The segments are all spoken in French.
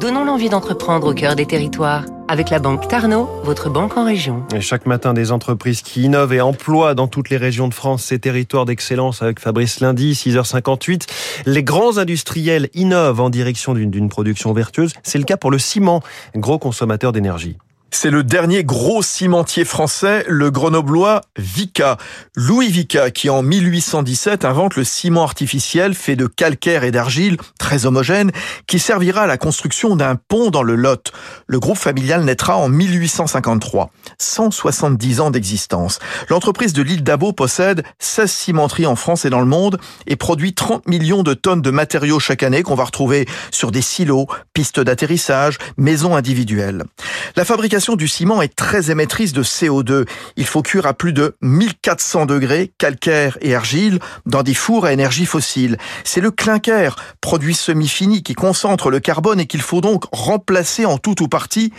Donnons l'envie d'entreprendre au cœur des territoires. Avec la banque Tarno, votre banque en région. Et chaque matin, des entreprises qui innovent et emploient dans toutes les régions de France ces territoires d'excellence avec Fabrice Lundi, 6h58. Les grands industriels innovent en direction d'une production vertueuse. C'est le cas pour le ciment, gros consommateur d'énergie. C'est le dernier gros cimentier français, le grenoblois Vica. Louis Vica, qui en 1817 invente le ciment artificiel fait de calcaire et d'argile, très homogène, qui servira à la construction d'un pont dans le Lot. Le groupe familial naîtra en 1853. 170 ans d'existence. L'entreprise de l'île d'Abo possède 16 cimenteries en France et dans le monde et produit 30 millions de tonnes de matériaux chaque année qu'on va retrouver sur des silos, pistes d'atterrissage, maisons individuelles. Du ciment est très émettrice de CO2. Il faut cuire à plus de 1400 degrés, calcaire et argile, dans des fours à énergie fossile. C'est le clinker, produit semi-fini, qui concentre le carbone et qu'il faut donc remplacer en tout ou partie.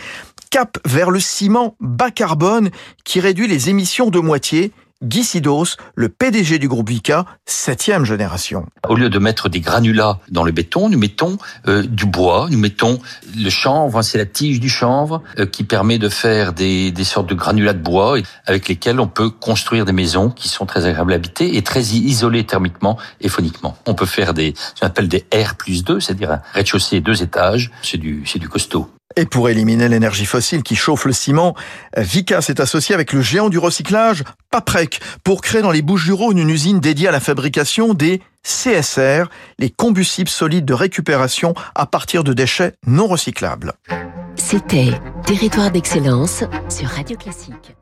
Cap vers le ciment bas carbone qui réduit les émissions de moitié Guy Sidos, le PDG du groupe Vica, septième génération. Au lieu de mettre des granulats dans le béton, nous mettons euh, du bois, nous mettons le chanvre, c'est la tige du chanvre euh, qui permet de faire des, des sortes de granulats de bois avec lesquels on peut construire des maisons qui sont très agréables à habiter et très isolées thermiquement et phoniquement. On peut faire des, ce qu'on appelle des R plus 2, c'est-à-dire un rez-de-chaussée deux étages, c'est du, c'est du costaud. Et pour éliminer l'énergie fossile qui chauffe le ciment, Vica s'est associé avec le géant du recyclage, Paprec, pour créer dans les Bouches-du-Rhône une usine dédiée à la fabrication des CSR, les combustibles solides de récupération à partir de déchets non recyclables. C'était Territoire d'excellence sur Radio Classique.